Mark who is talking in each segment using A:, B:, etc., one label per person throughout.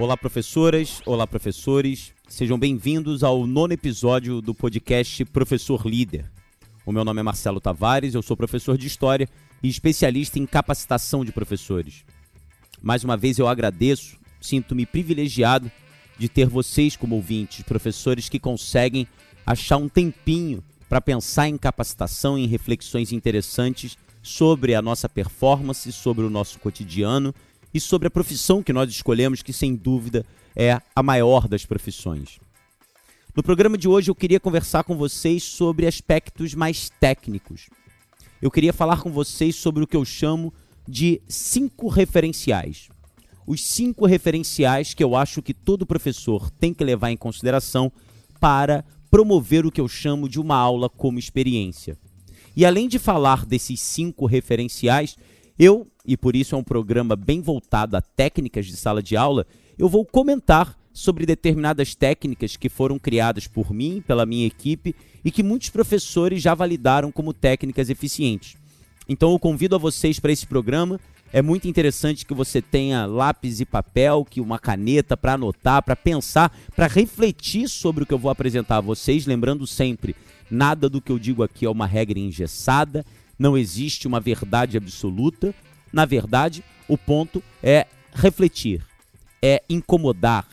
A: Olá, professoras, olá, professores. Sejam bem-vindos ao nono episódio do podcast Professor Líder. O meu nome é Marcelo Tavares, eu sou professor de História e especialista em capacitação de professores. Mais uma vez eu agradeço, sinto-me privilegiado de ter vocês como ouvintes, professores que conseguem achar um tempinho para pensar em capacitação, em reflexões interessantes sobre a nossa performance, sobre o nosso cotidiano e sobre a profissão que nós escolhemos, que sem dúvida é a maior das profissões. No programa de hoje eu queria conversar com vocês sobre aspectos mais técnicos. Eu queria falar com vocês sobre o que eu chamo de cinco referenciais. Os cinco referenciais que eu acho que todo professor tem que levar em consideração para promover o que eu chamo de uma aula como experiência. E além de falar desses cinco referenciais, eu, e por isso é um programa bem voltado a técnicas de sala de aula, eu vou comentar sobre determinadas técnicas que foram criadas por mim, pela minha equipe e que muitos professores já validaram como técnicas eficientes. Então eu convido a vocês para esse programa. É muito interessante que você tenha lápis e papel, que uma caneta para anotar, para pensar, para refletir sobre o que eu vou apresentar a vocês, lembrando sempre, nada do que eu digo aqui é uma regra engessada, não existe uma verdade absoluta. Na verdade, o ponto é refletir, é incomodar,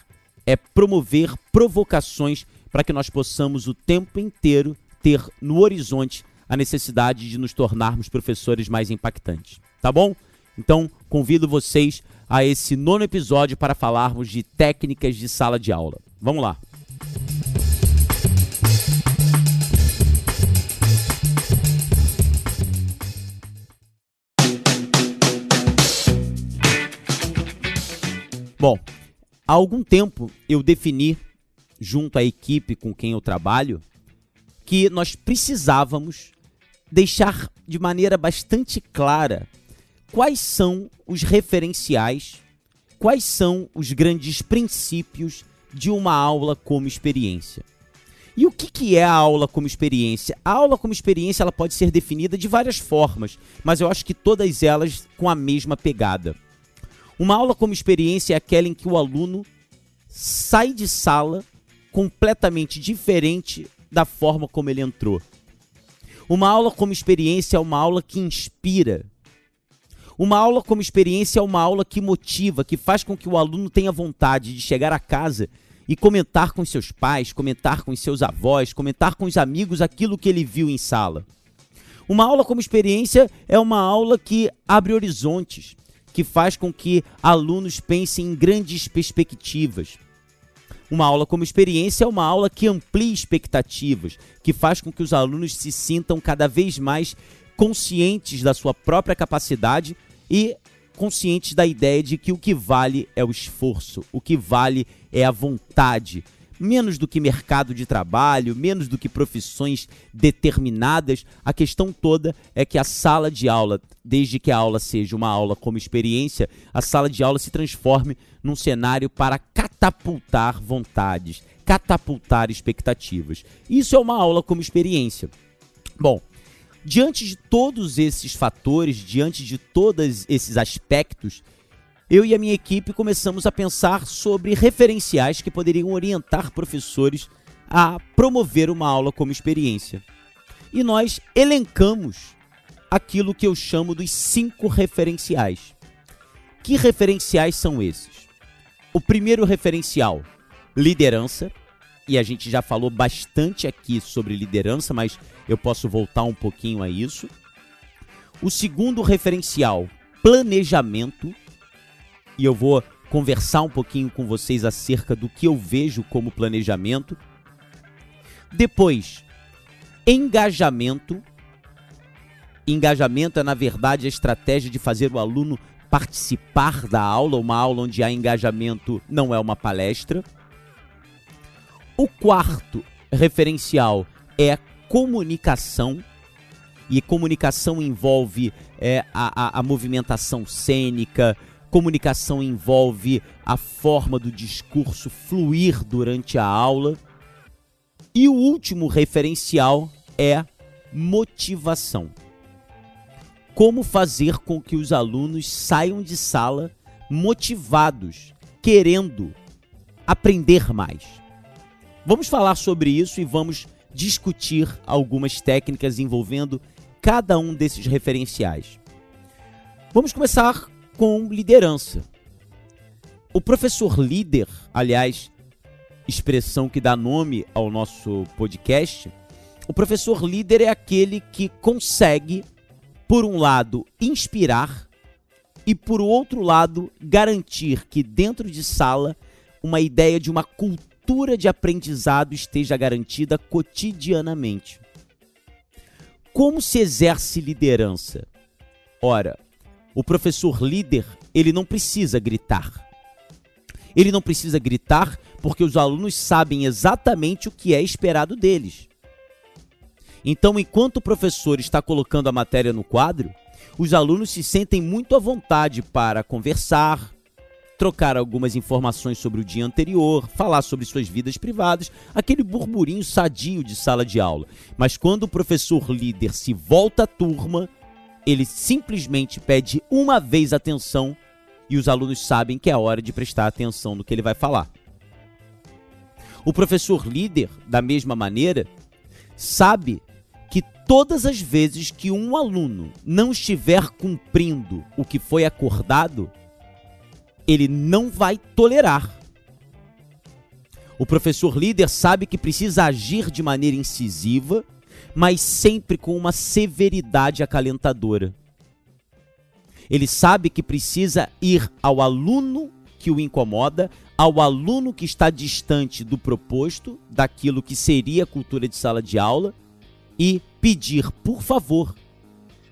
A: é promover provocações para que nós possamos o tempo inteiro ter no horizonte a necessidade de nos tornarmos professores mais impactantes. Tá bom? Então, convido vocês a esse nono episódio para falarmos de técnicas de sala de aula. Vamos lá! Bom, há algum tempo eu defini, junto à equipe com quem eu trabalho, que nós precisávamos deixar de maneira bastante clara quais são os referenciais, quais são os grandes princípios de uma aula como experiência. E o que, que é a aula como experiência? A aula como experiência ela pode ser definida de várias formas, mas eu acho que todas elas com a mesma pegada. Uma aula como experiência é aquela em que o aluno sai de sala completamente diferente da forma como ele entrou. Uma aula como experiência é uma aula que inspira. Uma aula como experiência é uma aula que motiva, que faz com que o aluno tenha vontade de chegar a casa e comentar com seus pais, comentar com seus avós, comentar com os amigos aquilo que ele viu em sala. Uma aula como experiência é uma aula que abre horizontes, que faz com que alunos pensem em grandes perspectivas. Uma aula como experiência é uma aula que amplia expectativas, que faz com que os alunos se sintam cada vez mais conscientes da sua própria capacidade e conscientes da ideia de que o que vale é o esforço, o que vale é a vontade, menos do que mercado de trabalho, menos do que profissões determinadas. A questão toda é que a sala de aula, desde que a aula seja uma aula como experiência, a sala de aula se transforme num cenário para catapultar vontades, catapultar expectativas. Isso é uma aula como experiência. Bom, diante de todos esses fatores, diante de todos esses aspectos, eu e a minha equipe começamos a pensar sobre referenciais que poderiam orientar professores a promover uma aula como experiência. E nós elencamos aquilo que eu chamo dos cinco referenciais. Que referenciais são esses? O primeiro referencial, liderança, e a gente já falou bastante aqui sobre liderança, mas eu posso voltar um pouquinho a isso. O segundo referencial, planejamento e eu vou conversar um pouquinho com vocês acerca do que eu vejo como planejamento. Depois, engajamento. Engajamento é, na verdade, a estratégia de fazer o aluno participar da aula. Uma aula onde há engajamento não é uma palestra. O quarto referencial é comunicação. E comunicação envolve é, a, a, a movimentação cênica, Comunicação envolve a forma do discurso fluir durante a aula. E o último referencial é motivação. Como fazer com que os alunos saiam de sala motivados, querendo aprender mais. Vamos falar sobre isso e vamos discutir algumas técnicas envolvendo cada um desses referenciais. Vamos começar com liderança. O professor líder, aliás, expressão que dá nome ao nosso podcast, o professor líder é aquele que consegue, por um lado, inspirar e, por outro lado, garantir que dentro de sala uma ideia de uma cultura de aprendizado esteja garantida cotidianamente. Como se exerce liderança? Ora, o professor líder, ele não precisa gritar. Ele não precisa gritar porque os alunos sabem exatamente o que é esperado deles. Então, enquanto o professor está colocando a matéria no quadro, os alunos se sentem muito à vontade para conversar, trocar algumas informações sobre o dia anterior, falar sobre suas vidas privadas, aquele burburinho sadio de sala de aula. Mas quando o professor líder se volta à turma, ele simplesmente pede uma vez atenção e os alunos sabem que é hora de prestar atenção no que ele vai falar. O professor líder, da mesma maneira, sabe que todas as vezes que um aluno não estiver cumprindo o que foi acordado, ele não vai tolerar. O professor líder sabe que precisa agir de maneira incisiva, mas sempre com uma severidade acalentadora. Ele sabe que precisa ir ao aluno que o incomoda, ao aluno que está distante do proposto, daquilo que seria a cultura de sala de aula, e pedir, por favor,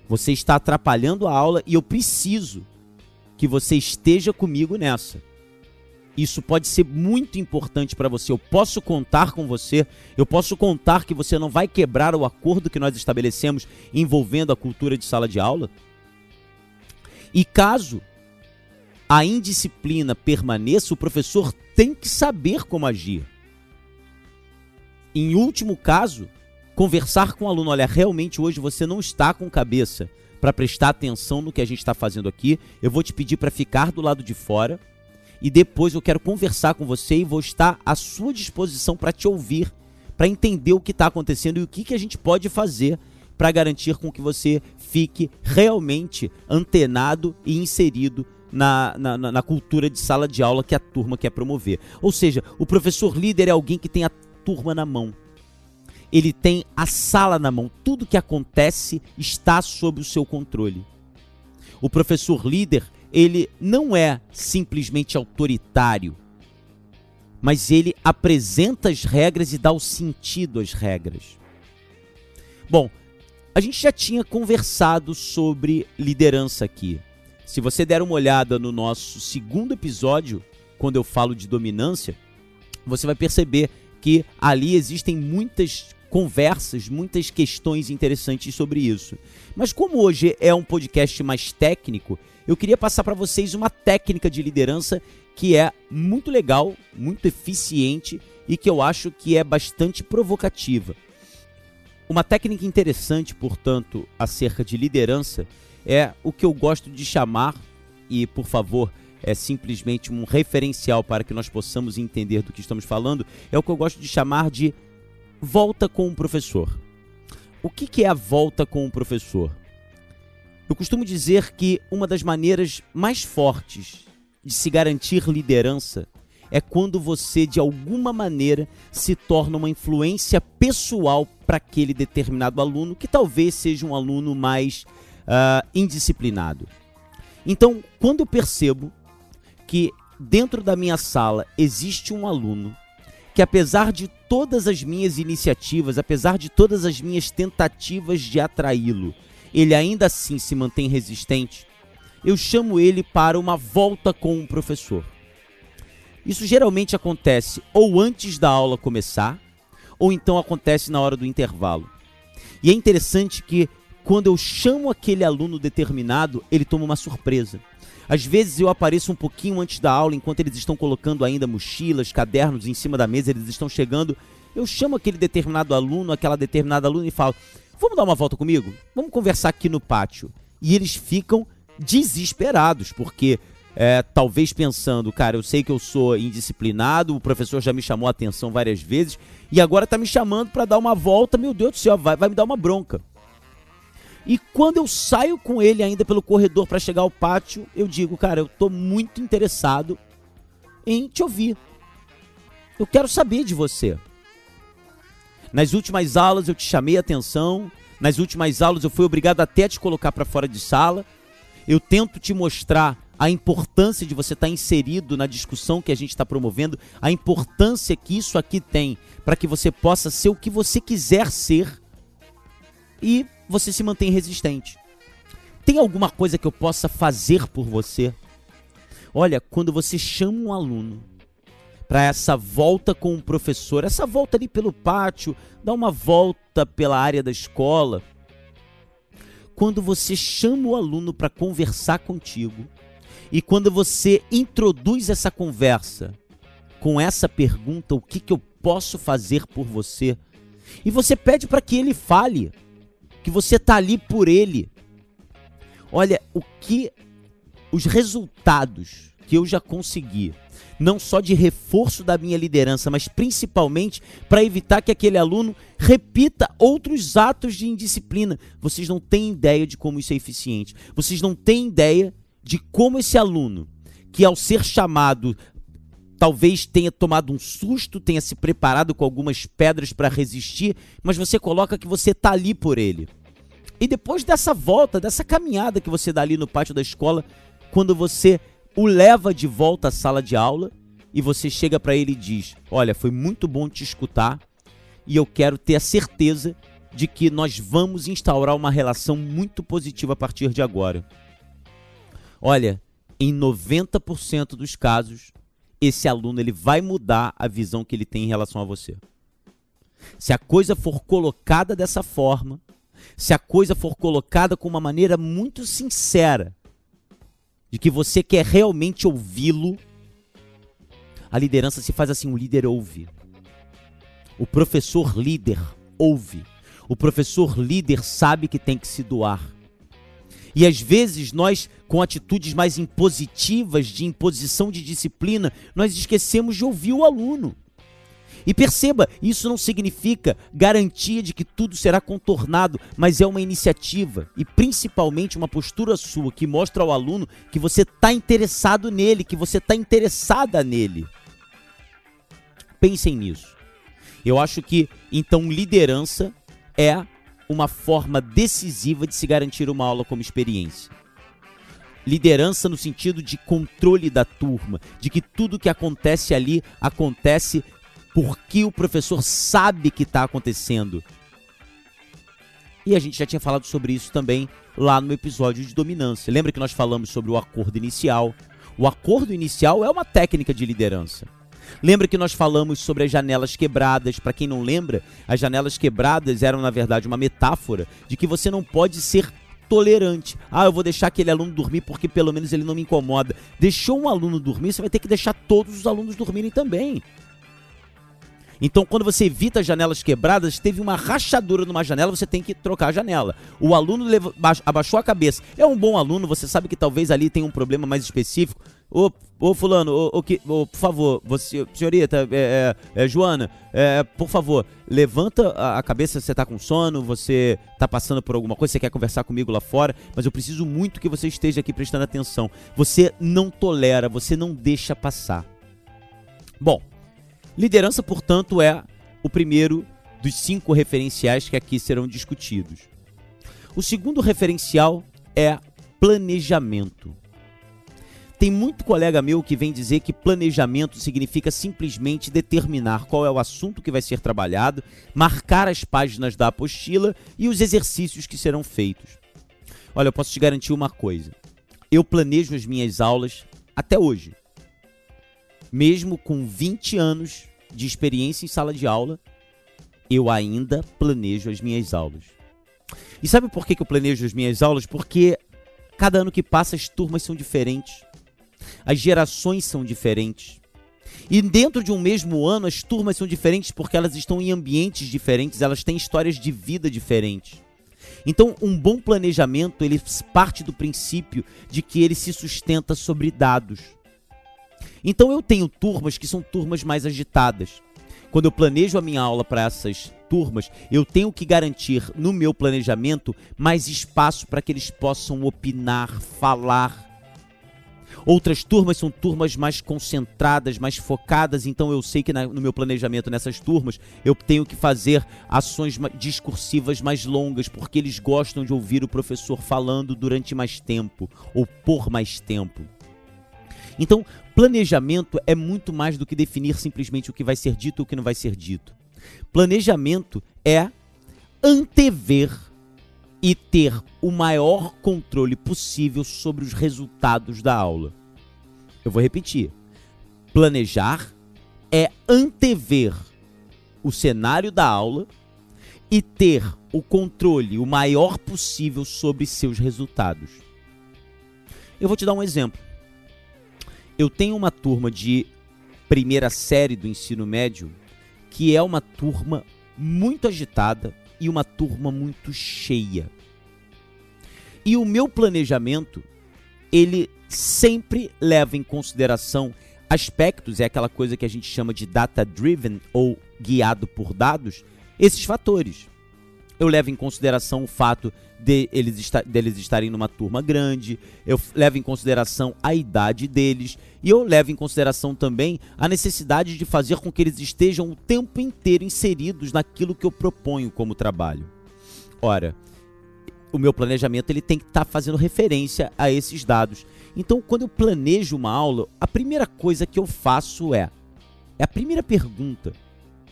A: você está atrapalhando a aula e eu preciso que você esteja comigo nessa. Isso pode ser muito importante para você. Eu posso contar com você. Eu posso contar que você não vai quebrar o acordo que nós estabelecemos envolvendo a cultura de sala de aula. E caso a indisciplina permaneça, o professor tem que saber como agir. Em último caso, conversar com o aluno: olha, realmente hoje você não está com cabeça para prestar atenção no que a gente está fazendo aqui. Eu vou te pedir para ficar do lado de fora e depois eu quero conversar com você e vou estar à sua disposição para te ouvir, para entender o que está acontecendo e o que, que a gente pode fazer para garantir com que você fique realmente antenado e inserido na, na, na, cultura de sala de aula que a turma quer promover. Ou seja, o professor líder é alguém que tem a turma na mão. Ele tem a sala na mão. Tudo que acontece está sob o seu controle. O professor líder, ele não é simplesmente autoritário, mas ele apresenta as regras e dá o sentido às regras. Bom, a gente já tinha conversado sobre liderança aqui. Se você der uma olhada no nosso segundo episódio, quando eu falo de dominância, você vai perceber que ali existem muitas conversas, muitas questões interessantes sobre isso. Mas como hoje é um podcast mais técnico, eu queria passar para vocês uma técnica de liderança que é muito legal, muito eficiente e que eu acho que é bastante provocativa. Uma técnica interessante, portanto, acerca de liderança é o que eu gosto de chamar, e por favor, é simplesmente um referencial para que nós possamos entender do que estamos falando, é o que eu gosto de chamar de volta com o professor. O que, que é a volta com o professor? Eu costumo dizer que uma das maneiras mais fortes de se garantir liderança é quando você, de alguma maneira, se torna uma influência pessoal para aquele determinado aluno, que talvez seja um aluno mais uh, indisciplinado. Então, quando eu percebo que dentro da minha sala existe um aluno que, apesar de todas as minhas iniciativas, apesar de todas as minhas tentativas de atraí-lo, ele ainda assim se mantém resistente, eu chamo ele para uma volta com o professor. Isso geralmente acontece ou antes da aula começar, ou então acontece na hora do intervalo. E é interessante que quando eu chamo aquele aluno determinado, ele toma uma surpresa. Às vezes eu apareço um pouquinho antes da aula, enquanto eles estão colocando ainda mochilas, cadernos em cima da mesa, eles estão chegando. Eu chamo aquele determinado aluno, aquela determinada aluna e falo: Vamos dar uma volta comigo? Vamos conversar aqui no pátio. E eles ficam desesperados, porque é, talvez pensando, cara, eu sei que eu sou indisciplinado, o professor já me chamou a atenção várias vezes e agora tá me chamando para dar uma volta, meu Deus do céu, vai, vai me dar uma bronca. E quando eu saio com ele ainda pelo corredor para chegar ao pátio, eu digo, cara, eu tô muito interessado em te ouvir. Eu quero saber de você. Nas últimas aulas eu te chamei a atenção, nas últimas aulas eu fui obrigado até a te colocar para fora de sala. Eu tento te mostrar a importância de você estar tá inserido na discussão que a gente está promovendo, a importância que isso aqui tem para que você possa ser o que você quiser ser e você se mantém resistente. Tem alguma coisa que eu possa fazer por você? Olha, quando você chama um aluno para essa volta com o professor, essa volta ali pelo pátio, dá uma volta pela área da escola. Quando você chama o aluno para conversar contigo e quando você introduz essa conversa com essa pergunta: o que, que eu posso fazer por você? E você pede para que ele fale, que você tá ali por ele. Olha, o que os resultados que eu já consegui, não só de reforço da minha liderança, mas principalmente para evitar que aquele aluno repita outros atos de indisciplina. Vocês não têm ideia de como isso é eficiente. Vocês não têm ideia de como esse aluno, que ao ser chamado talvez tenha tomado um susto, tenha se preparado com algumas pedras para resistir, mas você coloca que você está ali por ele. E depois dessa volta, dessa caminhada que você dá ali no pátio da escola, quando você o leva de volta à sala de aula e você chega para ele e diz: Olha, foi muito bom te escutar e eu quero ter a certeza de que nós vamos instaurar uma relação muito positiva a partir de agora. Olha, em 90% dos casos, esse aluno ele vai mudar a visão que ele tem em relação a você. Se a coisa for colocada dessa forma, se a coisa for colocada com uma maneira muito sincera, de que você quer realmente ouvi-lo, a liderança se faz assim: o líder ouve. O professor líder ouve. O professor líder sabe que tem que se doar. E às vezes nós, com atitudes mais impositivas, de imposição de disciplina, nós esquecemos de ouvir o aluno. E perceba, isso não significa garantia de que tudo será contornado, mas é uma iniciativa e principalmente uma postura sua que mostra ao aluno que você está interessado nele, que você está interessada nele. Pensem nisso. Eu acho que então liderança é uma forma decisiva de se garantir uma aula como experiência. Liderança no sentido de controle da turma, de que tudo que acontece ali acontece porque o professor sabe que está acontecendo. E a gente já tinha falado sobre isso também lá no episódio de dominância. Lembra que nós falamos sobre o acordo inicial? O acordo inicial é uma técnica de liderança. Lembra que nós falamos sobre as janelas quebradas? Para quem não lembra, as janelas quebradas eram na verdade uma metáfora de que você não pode ser tolerante. Ah, eu vou deixar aquele aluno dormir porque pelo menos ele não me incomoda. Deixou um aluno dormir, você vai ter que deixar todos os alunos dormirem também. Então, quando você evita janelas quebradas, teve uma rachadura numa janela, você tem que trocar a janela. O aluno levou, abaixou a cabeça. É um bom aluno, você sabe que talvez ali tenha um problema mais específico. Ô, ô fulano, ô, ô, ô, por favor, você, senhorita, é, é, é, Joana, é, por favor, levanta a, a cabeça, você tá com sono, você tá passando por alguma coisa, você quer conversar comigo lá fora, mas eu preciso muito que você esteja aqui prestando atenção. Você não tolera, você não deixa passar. Bom, liderança, portanto, é o primeiro dos cinco referenciais que aqui serão discutidos. O segundo referencial é planejamento. Tem muito colega meu que vem dizer que planejamento significa simplesmente determinar qual é o assunto que vai ser trabalhado, marcar as páginas da apostila e os exercícios que serão feitos. Olha, eu posso te garantir uma coisa. Eu planejo as minhas aulas até hoje. Mesmo com 20 anos de experiência em sala de aula, eu ainda planejo as minhas aulas. E sabe por que eu planejo as minhas aulas? Porque cada ano que passa as turmas são diferentes. As gerações são diferentes. E dentro de um mesmo ano, as turmas são diferentes porque elas estão em ambientes diferentes, elas têm histórias de vida diferentes. Então, um bom planejamento, ele parte do princípio de que ele se sustenta sobre dados. Então, eu tenho turmas que são turmas mais agitadas. Quando eu planejo a minha aula para essas turmas, eu tenho que garantir no meu planejamento mais espaço para que eles possam opinar, falar, Outras turmas são turmas mais concentradas, mais focadas, então eu sei que na, no meu planejamento nessas turmas eu tenho que fazer ações discursivas mais longas, porque eles gostam de ouvir o professor falando durante mais tempo ou por mais tempo. Então, planejamento é muito mais do que definir simplesmente o que vai ser dito ou o que não vai ser dito. Planejamento é antever e ter o maior controle possível sobre os resultados da aula. Eu vou repetir. Planejar é antever o cenário da aula e ter o controle o maior possível sobre seus resultados. Eu vou te dar um exemplo. Eu tenho uma turma de primeira série do ensino médio que é uma turma muito agitada, e uma turma muito cheia. E o meu planejamento, ele sempre leva em consideração aspectos, é aquela coisa que a gente chama de data driven ou guiado por dados, esses fatores. Eu levo em consideração o fato de eles, esta, deles estarem numa turma grande, eu levo em consideração a idade deles e eu levo em consideração também a necessidade de fazer com que eles estejam o tempo inteiro inseridos naquilo que eu proponho como trabalho. Ora, o meu planejamento ele tem que estar tá fazendo referência a esses dados. Então, quando eu planejo uma aula, a primeira coisa que eu faço é é a primeira pergunta.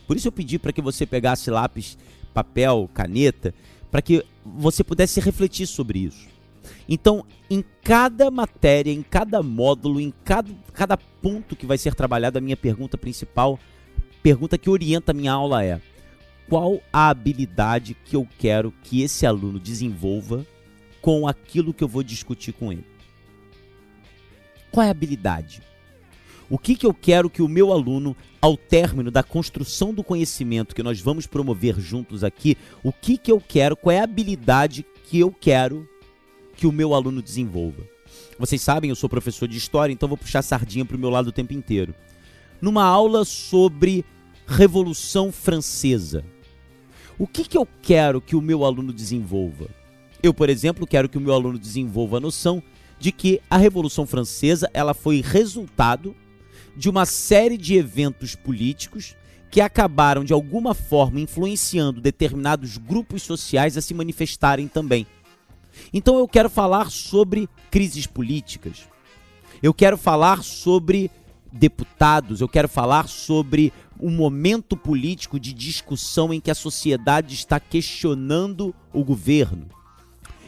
A: Por isso eu pedi para que você pegasse lápis, papel, caneta para que você pudesse refletir sobre isso. Então, em cada matéria, em cada módulo, em cada, cada ponto que vai ser trabalhado, a minha pergunta principal, pergunta que orienta a minha aula é: qual a habilidade que eu quero que esse aluno desenvolva com aquilo que eu vou discutir com ele? Qual é a habilidade? O que, que eu quero que o meu aluno, ao término da construção do conhecimento que nós vamos promover juntos aqui, o que, que eu quero, qual é a habilidade que eu quero que o meu aluno desenvolva? Vocês sabem, eu sou professor de história, então vou puxar sardinha para o meu lado o tempo inteiro. Numa aula sobre Revolução Francesa, o que, que eu quero que o meu aluno desenvolva? Eu, por exemplo, quero que o meu aluno desenvolva a noção de que a Revolução Francesa ela foi resultado de uma série de eventos políticos que acabaram de alguma forma influenciando determinados grupos sociais a se manifestarem também. Então eu quero falar sobre crises políticas. Eu quero falar sobre deputados, eu quero falar sobre um momento político de discussão em que a sociedade está questionando o governo.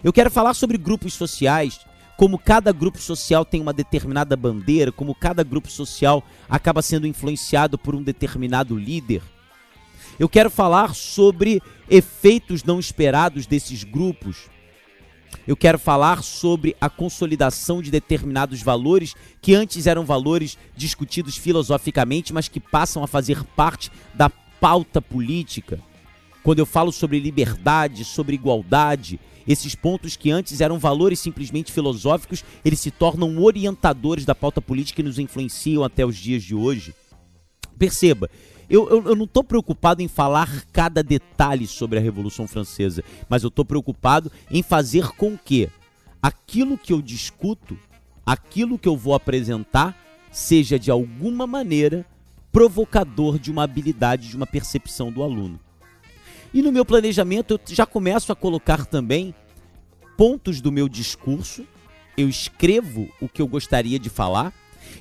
A: Eu quero falar sobre grupos sociais como cada grupo social tem uma determinada bandeira, como cada grupo social acaba sendo influenciado por um determinado líder. Eu quero falar sobre efeitos não esperados desses grupos. Eu quero falar sobre a consolidação de determinados valores que antes eram valores discutidos filosoficamente, mas que passam a fazer parte da pauta política. Quando eu falo sobre liberdade, sobre igualdade, esses pontos que antes eram valores simplesmente filosóficos, eles se tornam orientadores da pauta política e nos influenciam até os dias de hoje. Perceba, eu, eu, eu não estou preocupado em falar cada detalhe sobre a Revolução Francesa, mas eu estou preocupado em fazer com que aquilo que eu discuto, aquilo que eu vou apresentar, seja de alguma maneira provocador de uma habilidade, de uma percepção do aluno. E no meu planejamento eu já começo a colocar também pontos do meu discurso, eu escrevo o que eu gostaria de falar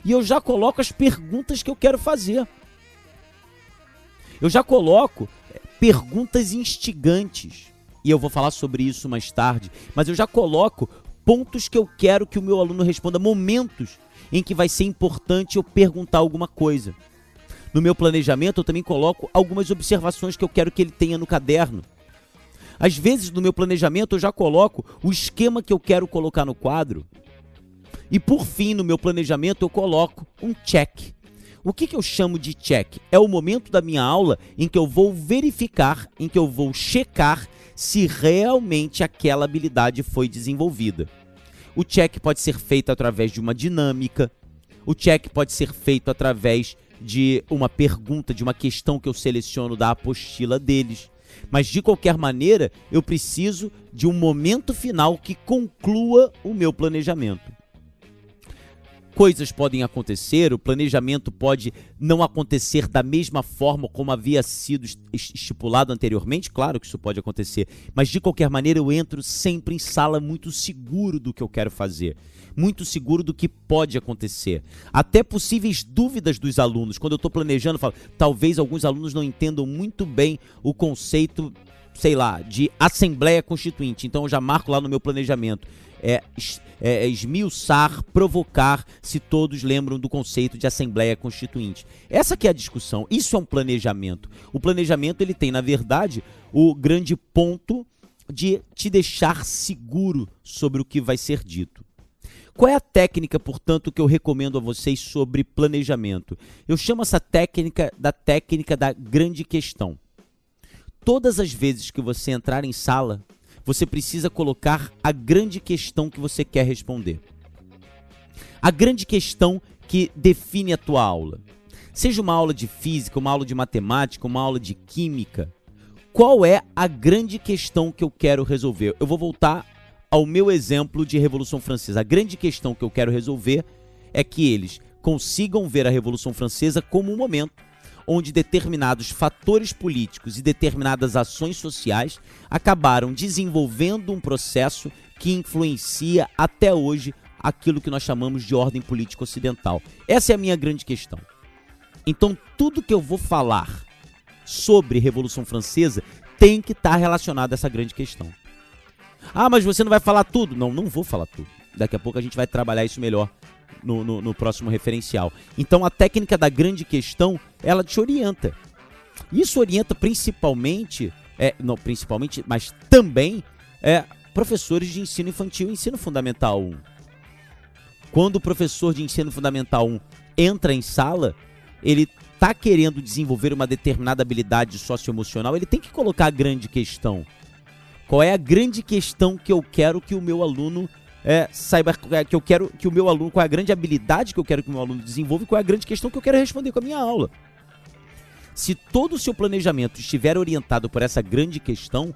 A: e eu já coloco as perguntas que eu quero fazer. Eu já coloco eh, perguntas instigantes. E eu vou falar sobre isso mais tarde, mas eu já coloco pontos que eu quero que o meu aluno responda, momentos em que vai ser importante eu perguntar alguma coisa. No meu planejamento, eu também coloco algumas observações que eu quero que ele tenha no caderno. Às vezes, no meu planejamento, eu já coloco o esquema que eu quero colocar no quadro. E por fim, no meu planejamento, eu coloco um check. O que, que eu chamo de check? É o momento da minha aula em que eu vou verificar, em que eu vou checar se realmente aquela habilidade foi desenvolvida. O check pode ser feito através de uma dinâmica, o check pode ser feito através de uma pergunta, de uma questão que eu seleciono da apostila deles. Mas de qualquer maneira, eu preciso de um momento final que conclua o meu planejamento coisas podem acontecer, o planejamento pode não acontecer da mesma forma como havia sido estipulado anteriormente, claro que isso pode acontecer, mas de qualquer maneira eu entro sempre em sala muito seguro do que eu quero fazer, muito seguro do que pode acontecer. Até possíveis dúvidas dos alunos, quando eu estou planejando, eu falo, talvez alguns alunos não entendam muito bem o conceito sei lá, de Assembleia Constituinte. Então eu já marco lá no meu planejamento. É, é, esmiuçar, provocar, se todos lembram do conceito de Assembleia Constituinte. Essa que é a discussão. Isso é um planejamento. O planejamento ele tem, na verdade, o grande ponto de te deixar seguro sobre o que vai ser dito. Qual é a técnica, portanto, que eu recomendo a vocês sobre planejamento? Eu chamo essa técnica da técnica da grande questão todas as vezes que você entrar em sala, você precisa colocar a grande questão que você quer responder. A grande questão que define a tua aula. Seja uma aula de física, uma aula de matemática, uma aula de química. Qual é a grande questão que eu quero resolver? Eu vou voltar ao meu exemplo de Revolução Francesa. A grande questão que eu quero resolver é que eles consigam ver a Revolução Francesa como um momento onde determinados fatores políticos e determinadas ações sociais acabaram desenvolvendo um processo que influencia até hoje aquilo que nós chamamos de ordem política ocidental. Essa é a minha grande questão. Então, tudo que eu vou falar sobre Revolução Francesa tem que estar relacionado a essa grande questão. Ah, mas você não vai falar tudo? Não, não vou falar tudo. Daqui a pouco a gente vai trabalhar isso melhor no, no, no próximo referencial. Então a técnica da grande questão, ela te orienta. Isso orienta principalmente, é, não principalmente, mas também é, professores de ensino infantil e ensino fundamental 1. Quando o professor de ensino fundamental 1 entra em sala, ele está querendo desenvolver uma determinada habilidade socioemocional, ele tem que colocar a grande questão. Qual é a grande questão que eu quero que o meu aluno é, saiba que eu quero que o meu aluno, qual é a grande habilidade que eu quero que o meu aluno desenvolva e qual é a grande questão que eu quero responder com a minha aula. Se todo o seu planejamento estiver orientado por essa grande questão,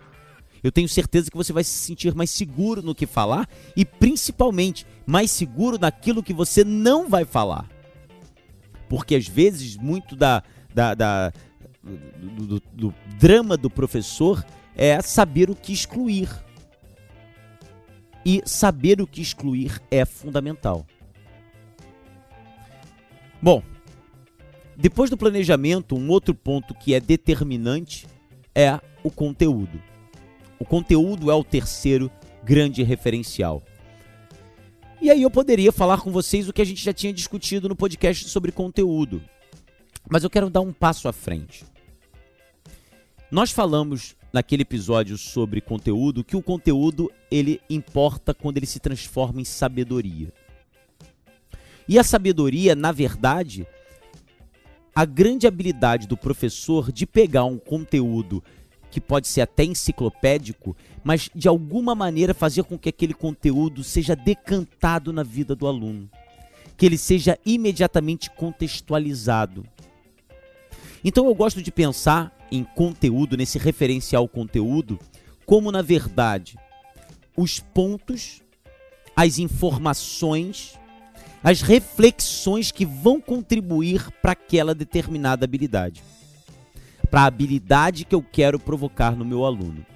A: eu tenho certeza que você vai se sentir mais seguro no que falar e principalmente mais seguro naquilo que você não vai falar. Porque às vezes muito da, da, da do, do, do drama do professor é saber o que excluir. E saber o que excluir é fundamental. Bom, depois do planejamento, um outro ponto que é determinante é o conteúdo. O conteúdo é o terceiro grande referencial. E aí eu poderia falar com vocês o que a gente já tinha discutido no podcast sobre conteúdo. Mas eu quero dar um passo à frente. Nós falamos naquele episódio sobre conteúdo que o conteúdo ele importa quando ele se transforma em sabedoria. E a sabedoria, na verdade, a grande habilidade do professor de pegar um conteúdo que pode ser até enciclopédico, mas de alguma maneira fazer com que aquele conteúdo seja decantado na vida do aluno, que ele seja imediatamente contextualizado. Então eu gosto de pensar em conteúdo, nesse referencial conteúdo, como na verdade os pontos, as informações, as reflexões que vão contribuir para aquela determinada habilidade, para a habilidade que eu quero provocar no meu aluno.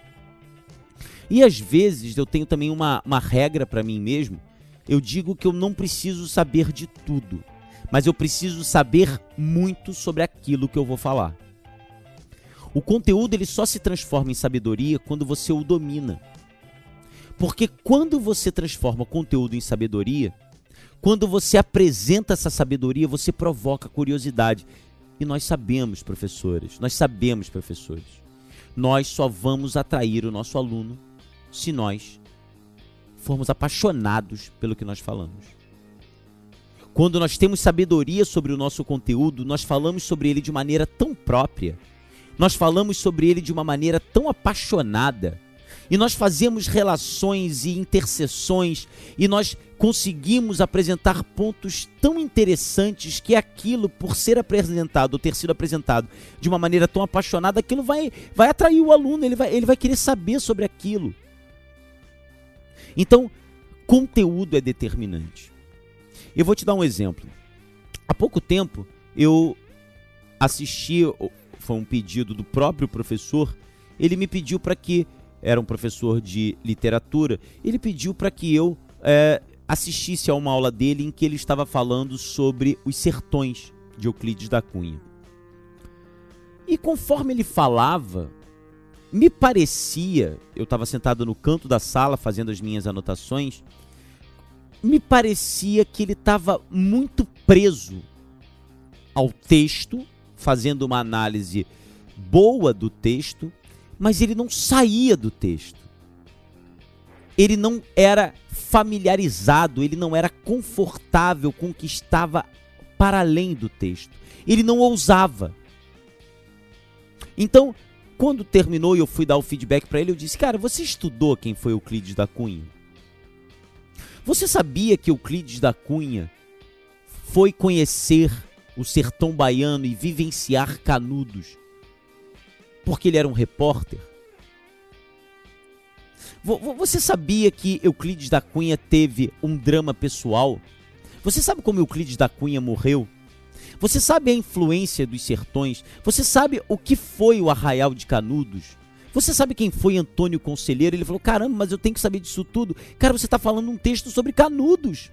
A: E às vezes eu tenho também uma, uma regra para mim mesmo. Eu digo que eu não preciso saber de tudo, mas eu preciso saber muito sobre aquilo que eu vou falar. O conteúdo ele só se transforma em sabedoria quando você o domina. Porque quando você transforma conteúdo em sabedoria, quando você apresenta essa sabedoria, você provoca curiosidade. E nós sabemos, professores, nós sabemos, professores, nós só vamos atrair o nosso aluno se nós formos apaixonados pelo que nós falamos. Quando nós temos sabedoria sobre o nosso conteúdo, nós falamos sobre ele de maneira tão própria, nós falamos sobre ele de uma maneira tão apaixonada, e nós fazemos relações e interseções, e nós conseguimos apresentar pontos tão interessantes que aquilo, por ser apresentado ou ter sido apresentado de uma maneira tão apaixonada, aquilo vai, vai atrair o aluno, ele vai, ele vai querer saber sobre aquilo. Então, conteúdo é determinante. Eu vou te dar um exemplo. Há pouco tempo eu assisti, foi um pedido do próprio professor, ele me pediu para que, era um professor de literatura, ele pediu para que eu é, assistisse a uma aula dele em que ele estava falando sobre os sertões de Euclides da Cunha. E conforme ele falava, me parecia, eu estava sentado no canto da sala fazendo as minhas anotações, me parecia que ele estava muito preso ao texto, fazendo uma análise boa do texto, mas ele não saía do texto. Ele não era familiarizado, ele não era confortável com o que estava para além do texto. Ele não ousava. Então, quando terminou e eu fui dar o feedback para ele, eu disse: Cara, você estudou quem foi Euclides da Cunha? Você sabia que Euclides da Cunha foi conhecer o sertão baiano e vivenciar Canudos porque ele era um repórter? Você sabia que Euclides da Cunha teve um drama pessoal? Você sabe como Euclides da Cunha morreu? Você sabe a influência dos sertões? Você sabe o que foi o Arraial de Canudos? Você sabe quem foi Antônio Conselheiro? Ele falou: caramba, mas eu tenho que saber disso tudo. Cara, você está falando um texto sobre Canudos.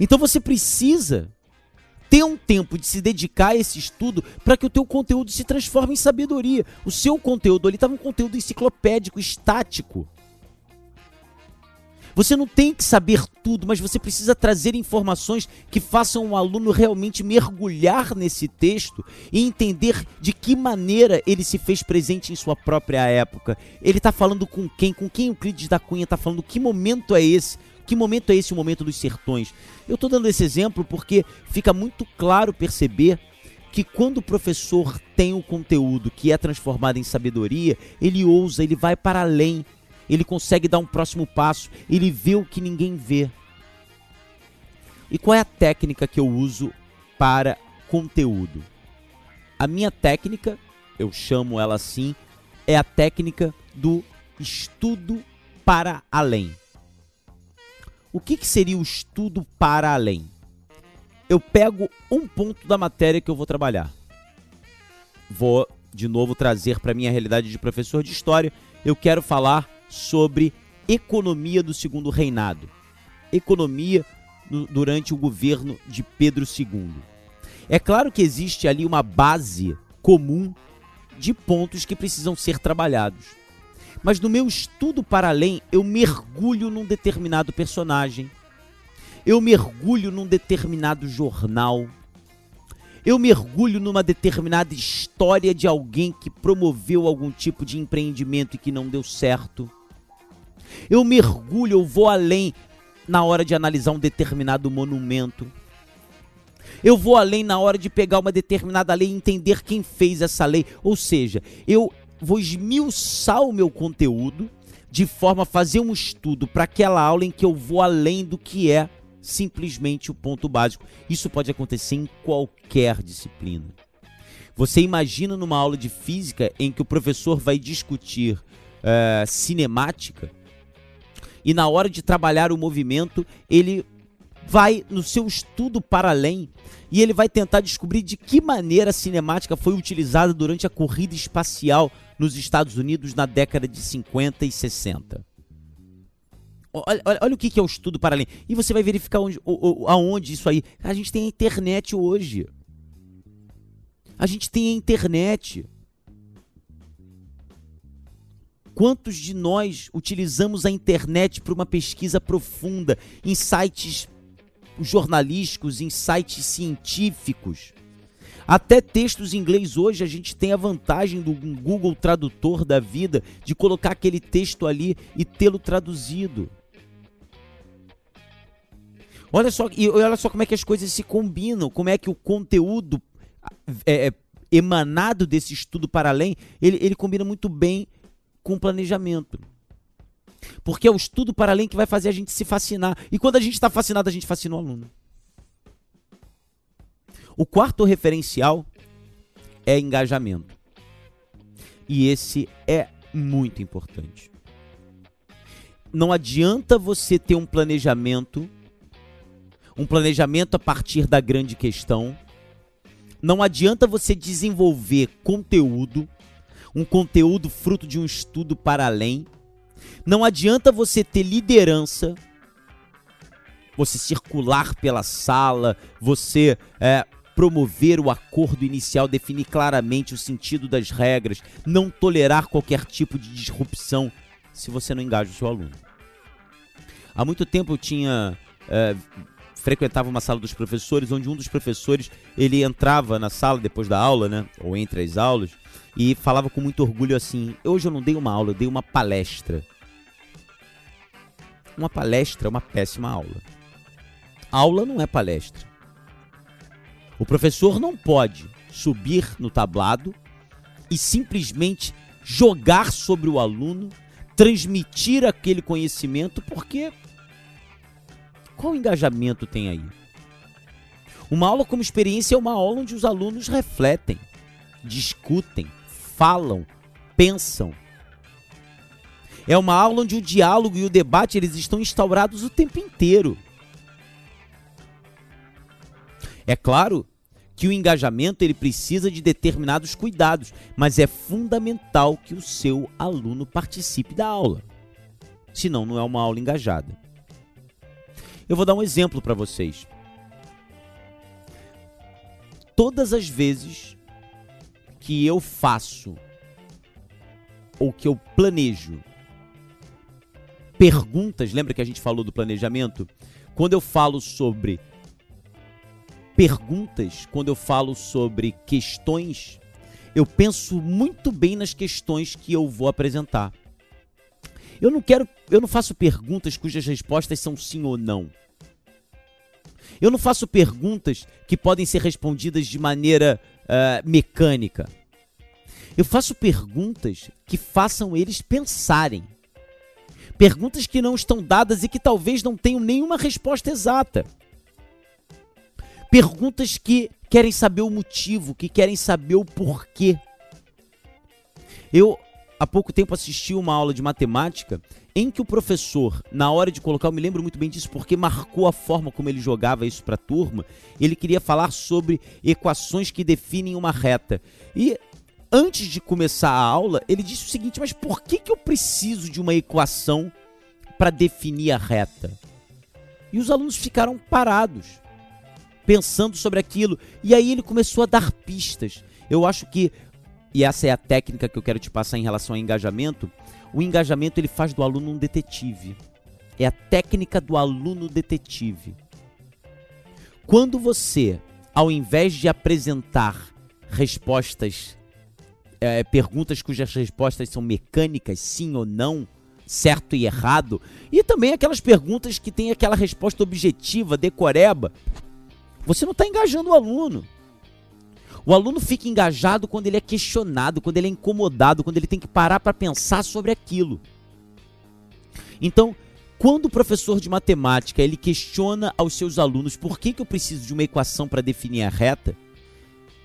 A: Então você precisa ter um tempo de se dedicar a esse estudo para que o teu conteúdo se transforme em sabedoria. O seu conteúdo ali estava um conteúdo enciclopédico, estático. Você não tem que saber tudo, mas você precisa trazer informações que façam o aluno realmente mergulhar nesse texto e entender de que maneira ele se fez presente em sua própria época. Ele está falando com quem? Com quem Euclides da Cunha está falando? Que momento é esse? Que momento é esse o momento dos sertões? Eu estou dando esse exemplo porque fica muito claro perceber que quando o professor tem o conteúdo que é transformado em sabedoria, ele ousa, ele vai para além ele consegue dar um próximo passo, ele vê o que ninguém vê. E qual é a técnica que eu uso para conteúdo? A minha técnica, eu chamo ela assim, é a técnica do estudo para além. O que, que seria o estudo para além? Eu pego um ponto da matéria que eu vou trabalhar. Vou de novo trazer para minha realidade de professor de história. Eu quero falar sobre economia do segundo reinado, economia no, durante o governo de Pedro II. É claro que existe ali uma base comum de pontos que precisam ser trabalhados. Mas no meu estudo para além, eu mergulho num determinado personagem, eu mergulho num determinado jornal, eu mergulho numa determinada história de alguém que promoveu algum tipo de empreendimento e que não deu certo. Eu mergulho, eu vou além na hora de analisar um determinado monumento. Eu vou além na hora de pegar uma determinada lei e entender quem fez essa lei. Ou seja, eu vou esmiuçar o meu conteúdo de forma a fazer um estudo para aquela aula em que eu vou além do que é simplesmente o ponto básico. Isso pode acontecer em qualquer disciplina. Você imagina numa aula de física em que o professor vai discutir uh, cinemática e na hora de trabalhar o movimento, ele vai no seu estudo para além e ele vai tentar descobrir de que maneira a cinemática foi utilizada durante a corrida espacial nos Estados Unidos na década de 50 e 60. Olha, olha, olha o que é o estudo para além. E você vai verificar onde, aonde isso aí. A gente tem a internet hoje. A gente tem a internet. Quantos de nós utilizamos a internet para uma pesquisa profunda em sites jornalísticos, em sites científicos? Até textos em inglês hoje a gente tem a vantagem do Google Tradutor da vida de colocar aquele texto ali e tê-lo traduzido. Olha só, e olha só como é que as coisas se combinam, como é que o conteúdo é, é, emanado desse estudo para além, ele, ele combina muito bem com o planejamento. Porque é o estudo para além que vai fazer a gente se fascinar. E quando a gente está fascinado, a gente fascina o aluno. O quarto referencial é engajamento. E esse é muito importante. Não adianta você ter um planejamento, um planejamento a partir da grande questão. Não adianta você desenvolver conteúdo, um conteúdo fruto de um estudo para além. Não adianta você ter liderança, você circular pela sala, você é, promover o acordo inicial, definir claramente o sentido das regras, não tolerar qualquer tipo de disrupção se você não engaja o seu aluno. Há muito tempo eu tinha. É, frequentava uma sala dos professores, onde um dos professores ele entrava na sala depois da aula, né? Ou entre as aulas, e falava com muito orgulho assim: Hoje eu não dei uma aula, eu dei uma palestra. Uma palestra é uma péssima aula. Aula não é palestra. O professor não pode subir no tablado e simplesmente jogar sobre o aluno, transmitir aquele conhecimento, porque qual engajamento tem aí? Uma aula como experiência é uma aula onde os alunos refletem, discutem, falam, pensam. É uma aula onde o diálogo e o debate eles estão instaurados o tempo inteiro. É claro que o engajamento ele precisa de determinados cuidados, mas é fundamental que o seu aluno participe da aula. Senão não é uma aula engajada. Eu vou dar um exemplo para vocês. Todas as vezes que eu faço ou que eu planejo perguntas, lembra que a gente falou do planejamento? Quando eu falo sobre perguntas, quando eu falo sobre questões, eu penso muito bem nas questões que eu vou apresentar. Eu não quero, eu não faço perguntas cujas respostas são sim ou não. Eu não faço perguntas que podem ser respondidas de maneira uh, mecânica. Eu faço perguntas que façam eles pensarem. Perguntas que não estão dadas e que talvez não tenham nenhuma resposta exata. Perguntas que querem saber o motivo, que querem saber o porquê. Eu há pouco tempo assisti uma aula de matemática em que o professor, na hora de colocar, eu me lembro muito bem disso porque marcou a forma como ele jogava isso para a turma. Ele queria falar sobre equações que definem uma reta. E antes de começar a aula, ele disse o seguinte: Mas por que, que eu preciso de uma equação para definir a reta? E os alunos ficaram parados pensando sobre aquilo. E aí ele começou a dar pistas. Eu acho que, e essa é a técnica que eu quero te passar em relação ao engajamento, o engajamento ele faz do aluno um detetive. É a técnica do aluno detetive. Quando você, ao invés de apresentar respostas, é, perguntas cujas respostas são mecânicas, sim ou não, certo e errado, e também aquelas perguntas que têm aquela resposta objetiva, decoreba, você não está engajando o aluno. O aluno fica engajado quando ele é questionado, quando ele é incomodado, quando ele tem que parar para pensar sobre aquilo. Então, quando o professor de matemática ele questiona aos seus alunos por que, que eu preciso de uma equação para definir a reta,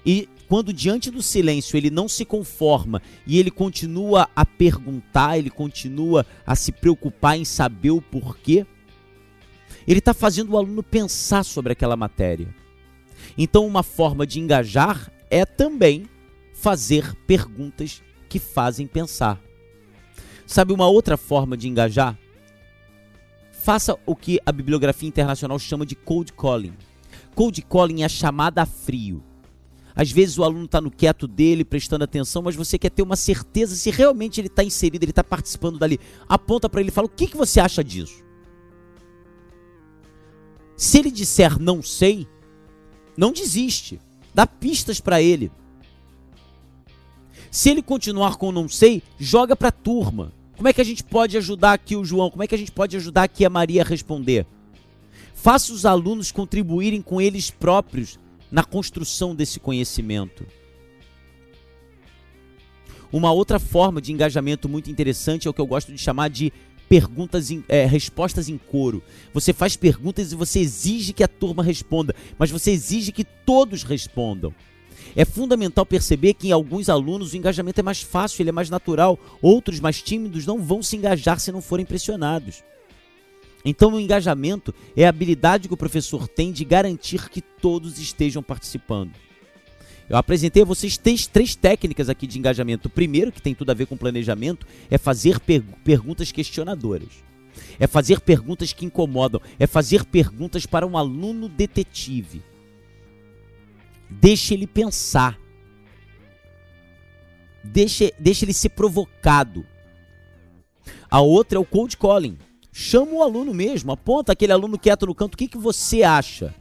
A: e quando diante do silêncio ele não se conforma e ele continua a perguntar, ele continua a se preocupar em saber o porquê, ele está fazendo o aluno pensar sobre aquela matéria. Então, uma forma de engajar é também fazer perguntas que fazem pensar. Sabe uma outra forma de engajar? Faça o que a bibliografia internacional chama de cold calling. Cold calling é a chamada a frio. Às vezes o aluno está no quieto dele, prestando atenção, mas você quer ter uma certeza se realmente ele está inserido, ele está participando dali. Aponta para ele e fala: o que, que você acha disso? Se ele disser não sei, não desiste. Dá pistas para ele. Se ele continuar com não sei, joga para a turma. Como é que a gente pode ajudar aqui o João? Como é que a gente pode ajudar aqui a Maria a responder? Faça os alunos contribuírem com eles próprios na construção desse conhecimento. Uma outra forma de engajamento muito interessante é o que eu gosto de chamar de perguntas, em, é, respostas em coro. Você faz perguntas e você exige que a turma responda, mas você exige que todos respondam. É fundamental perceber que em alguns alunos o engajamento é mais fácil, ele é mais natural. Outros mais tímidos não vão se engajar se não forem pressionados. Então, o engajamento é a habilidade que o professor tem de garantir que todos estejam participando. Eu apresentei a vocês três, três, técnicas aqui de engajamento. O primeiro, que tem tudo a ver com planejamento, é fazer per perguntas questionadoras. É fazer perguntas que incomodam. É fazer perguntas para um aluno detetive. Deixe ele pensar. Deixe, deixe ele ser provocado. A outra é o cold calling. Chama o aluno mesmo, aponta aquele aluno quieto no canto, o que, que você acha?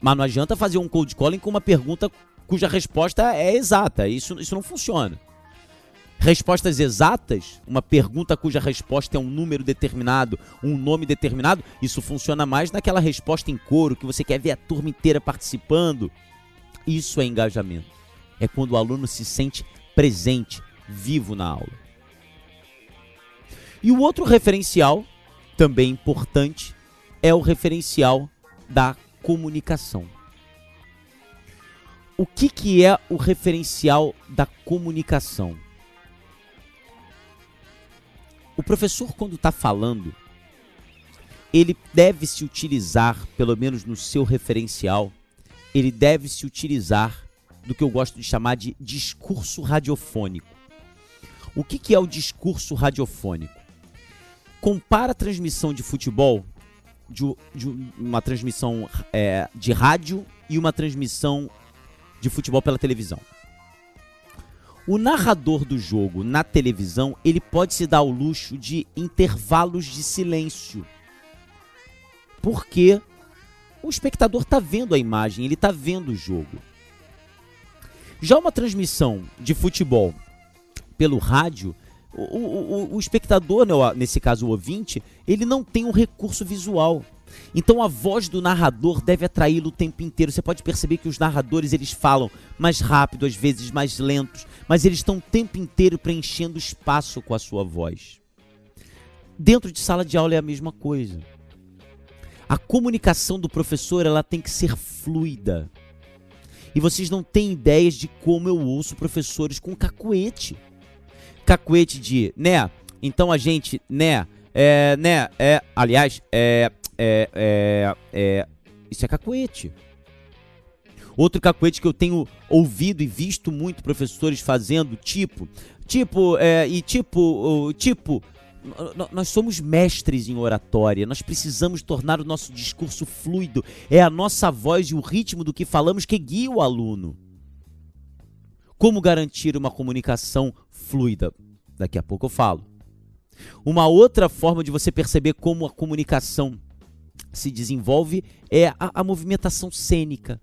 A: Mas não adianta fazer um cold calling com uma pergunta cuja resposta é exata. Isso, isso não funciona. Respostas exatas, uma pergunta cuja resposta é um número determinado, um nome determinado, isso funciona mais naquela resposta em coro, que você quer ver a turma inteira participando. Isso é engajamento. É quando o aluno se sente presente, vivo na aula. E o outro referencial, também importante, é o referencial da comunicação. O que, que é o referencial da comunicação? O professor, quando está falando, ele deve se utilizar, pelo menos no seu referencial, ele deve se utilizar do que eu gosto de chamar de discurso radiofônico. O que, que é o discurso radiofônico? Compara a transmissão de futebol de, de uma transmissão é, de rádio e uma transmissão de futebol pela televisão. O narrador do jogo na televisão, ele pode se dar o luxo de intervalos de silêncio. Porque o espectador está vendo a imagem, ele está vendo o jogo. Já uma transmissão de futebol pelo rádio, o, o, o espectador, né, nesse caso o ouvinte, ele não tem um recurso visual. Então a voz do narrador deve atraí-lo o tempo inteiro. Você pode perceber que os narradores eles falam mais rápido, às vezes mais lentos, mas eles estão o tempo inteiro preenchendo espaço com a sua voz. Dentro de sala de aula é a mesma coisa. A comunicação do professor ela tem que ser fluida. E vocês não têm ideias de como eu ouço professores com cacuete cacuete de, né? Então a gente, né? É, né? É, aliás, é, é, é, é, isso é cacuete. Outro cacuete que eu tenho ouvido e visto muito professores fazendo, tipo, tipo, é, e tipo, tipo, nós somos mestres em oratória, nós precisamos tornar o nosso discurso fluido. É a nossa voz e o ritmo do que falamos que guia o aluno. Como garantir uma comunicação fluida? Daqui a pouco eu falo. Uma outra forma de você perceber como a comunicação se desenvolve é a, a movimentação cênica.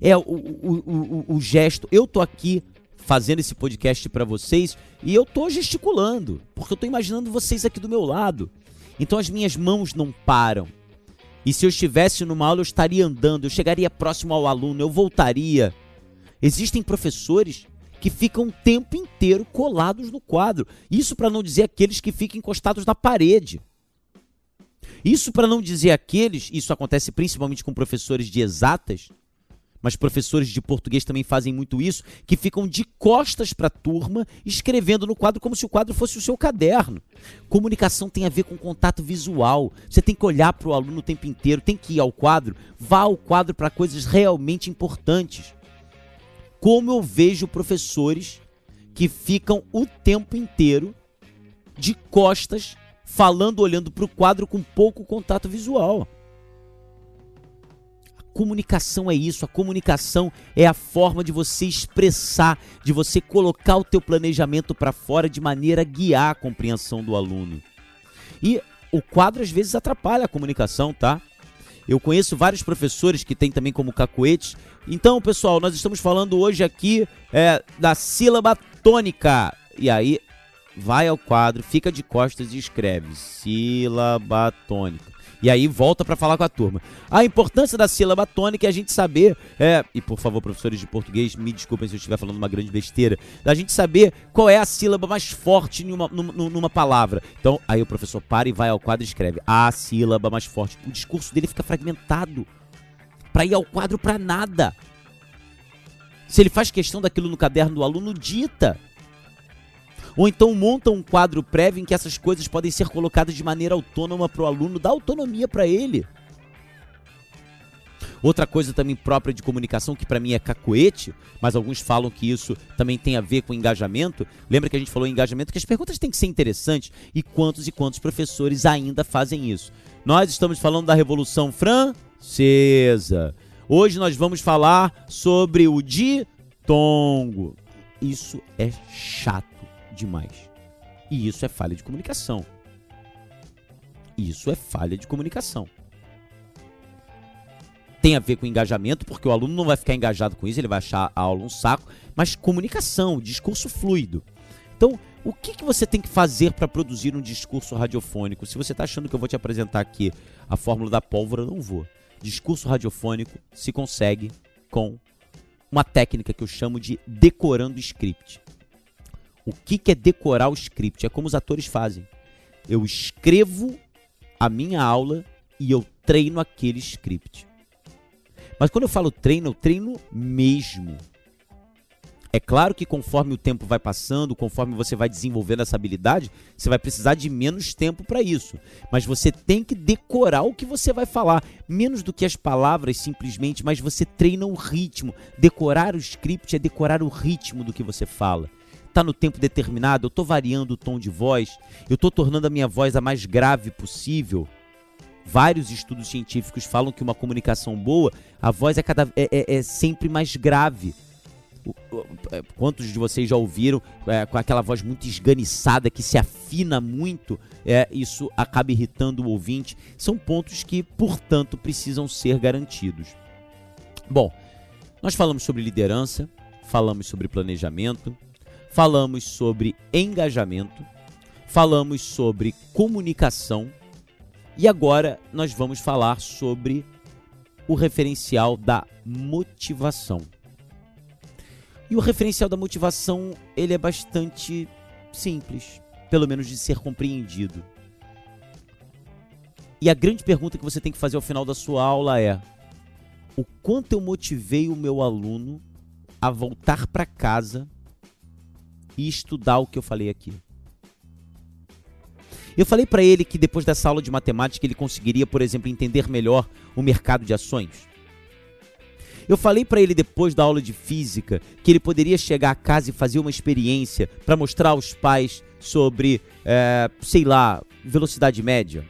A: É o, o, o, o, gesto. Eu tô aqui fazendo esse podcast para vocês e eu tô gesticulando, porque eu tô imaginando vocês aqui do meu lado. Então as minhas mãos não param. E se eu estivesse numa aula, eu estaria andando, eu chegaria próximo ao aluno, eu voltaria. Existem professores que ficam o tempo inteiro colados no quadro. Isso para não dizer aqueles que ficam encostados na parede. Isso para não dizer aqueles, isso acontece principalmente com professores de exatas, mas professores de português também fazem muito isso, que ficam de costas para a turma, escrevendo no quadro como se o quadro fosse o seu caderno. Comunicação tem a ver com contato visual. Você tem que olhar para o aluno o tempo inteiro, tem que ir ao quadro, vá ao quadro para coisas realmente importantes como eu vejo professores que ficam o tempo inteiro de costas, falando, olhando para o quadro com pouco contato visual. A comunicação é isso, a comunicação é a forma de você expressar, de você colocar o teu planejamento para fora de maneira a guiar a compreensão do aluno. E o quadro às vezes atrapalha a comunicação, tá? Eu conheço vários professores que têm também como cacoetes. Então, pessoal, nós estamos falando hoje aqui é, da sílaba tônica. E aí, vai ao quadro, fica de costas e escreve sílaba tônica. E aí volta para falar com a turma. A importância da sílaba tônica é a gente saber, é, e por favor, professores de português, me desculpem se eu estiver falando uma grande besteira, da gente saber qual é a sílaba mais forte numa, numa, numa palavra. Então, aí o professor para e vai ao quadro e escreve a sílaba mais forte. O discurso dele fica fragmentado. Para ir ao quadro para nada. Se ele faz questão daquilo no caderno do aluno, dita. Ou então monta um quadro prévio em que essas coisas podem ser colocadas de maneira autônoma para o aluno, dá autonomia para ele. Outra coisa também própria de comunicação, que para mim é cacoete, mas alguns falam que isso também tem a ver com engajamento. Lembra que a gente falou em engajamento, que as perguntas têm que ser interessantes e quantos e quantos professores ainda fazem isso. Nós estamos falando da Revolução Francesa. Hoje nós vamos falar sobre o ditongo. Isso é chato demais. E isso é falha de comunicação. Isso é falha de comunicação. Tem a ver com engajamento, porque o aluno não vai ficar engajado com isso, ele vai achar a aula um saco, mas comunicação, discurso fluido. Então, o que, que você tem que fazer para produzir um discurso radiofônico? Se você está achando que eu vou te apresentar aqui a fórmula da pólvora, não vou. Discurso radiofônico se consegue com uma técnica que eu chamo de decorando script. O que, que é decorar o script? É como os atores fazem. Eu escrevo a minha aula e eu treino aquele script. Mas quando eu falo treino, eu treino mesmo. É claro que conforme o tempo vai passando, conforme você vai desenvolvendo essa habilidade, você vai precisar de menos tempo para isso. Mas você tem que decorar o que você vai falar, menos do que as palavras simplesmente, mas você treina o ritmo. Decorar o script é decorar o ritmo do que você fala está no tempo determinado, eu estou variando o tom de voz, eu estou tornando a minha voz a mais grave possível. Vários estudos científicos falam que uma comunicação boa, a voz é, cada, é, é, é sempre mais grave. É, quantos de vocês já ouviram é, com aquela voz muito esganiçada que se afina muito? É, isso acaba irritando o ouvinte. São pontos que, portanto, precisam ser garantidos. Bom, nós falamos sobre liderança, falamos sobre planejamento, falamos sobre engajamento, falamos sobre comunicação e agora nós vamos falar sobre o referencial da motivação. E o referencial da motivação, ele é bastante simples, pelo menos de ser compreendido. E a grande pergunta que você tem que fazer ao final da sua aula é: o quanto eu motivei o meu aluno a voltar para casa e estudar o que eu falei aqui. Eu falei para ele que depois dessa aula de matemática ele conseguiria, por exemplo, entender melhor o mercado de ações. Eu falei para ele depois da aula de física que ele poderia chegar a casa e fazer uma experiência para mostrar aos pais sobre, é, sei lá, velocidade média.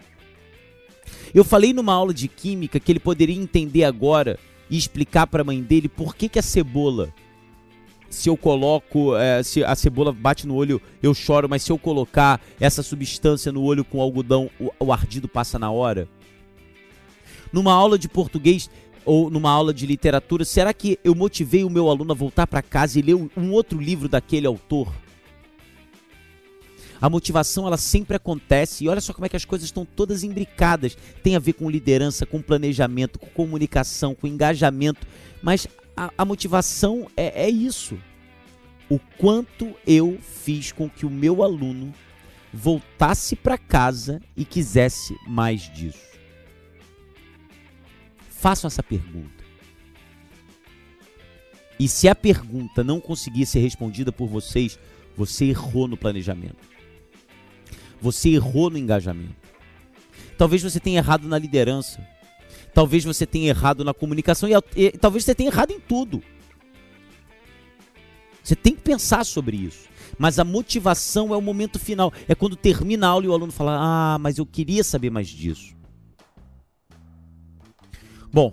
A: Eu falei numa aula de química que ele poderia entender agora e explicar para a mãe dele por que, que a cebola se eu coloco, é, se a cebola bate no olho, eu choro, mas se eu colocar essa substância no olho com algodão, o, o ardido passa na hora? Numa aula de português ou numa aula de literatura, será que eu motivei o meu aluno a voltar para casa e ler um, outro livro daquele autor? A motivação ela sempre acontece e olha só como é que as coisas estão todas imbricadas. Tem a ver com liderança, com planejamento, com comunicação, com engajamento, mas a, a motivação é, é isso. O quanto eu fiz com que o meu aluno voltasse para casa e quisesse mais disso. Façam essa pergunta. E se a pergunta não conseguir ser respondida por vocês, você errou no planejamento. Você errou no engajamento. Talvez você tenha errado na liderança. Talvez você tenha errado na comunicação e, e talvez você tenha errado em tudo. Você tem que pensar sobre isso. Mas a motivação é o momento final. É quando termina a aula e o aluno fala: Ah, mas eu queria saber mais disso. Bom,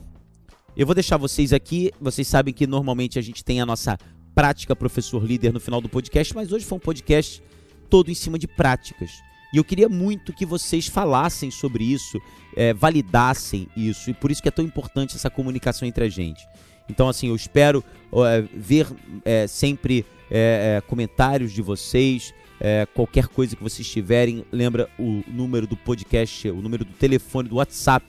A: eu vou deixar vocês aqui. Vocês sabem que normalmente a gente tem a nossa prática professor líder no final do podcast, mas hoje foi um podcast todo em cima de práticas. E eu queria muito que vocês falassem sobre isso, é, validassem isso, e por isso que é tão importante essa comunicação entre a gente. Então, assim, eu espero é, ver é, sempre é, é, comentários de vocês, É, qualquer coisa que vocês tiverem, lembra o número do podcast, o número do telefone, do WhatsApp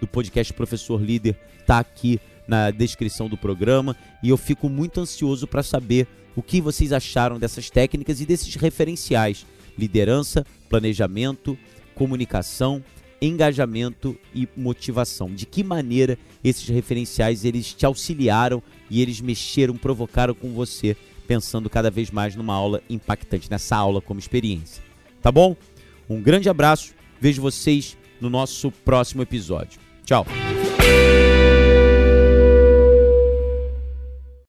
A: do podcast Professor Líder está aqui na descrição do programa. E eu fico muito ansioso para saber o que vocês acharam dessas técnicas e desses referenciais: liderança, planejamento, comunicação, engajamento e motivação. De que maneira esses referenciais eles te auxiliaram e eles mexeram, provocaram com você, pensando cada vez mais numa aula impactante, nessa aula como experiência. Tá bom? Um grande abraço. Vejo vocês no nosso próximo episódio. Tchau.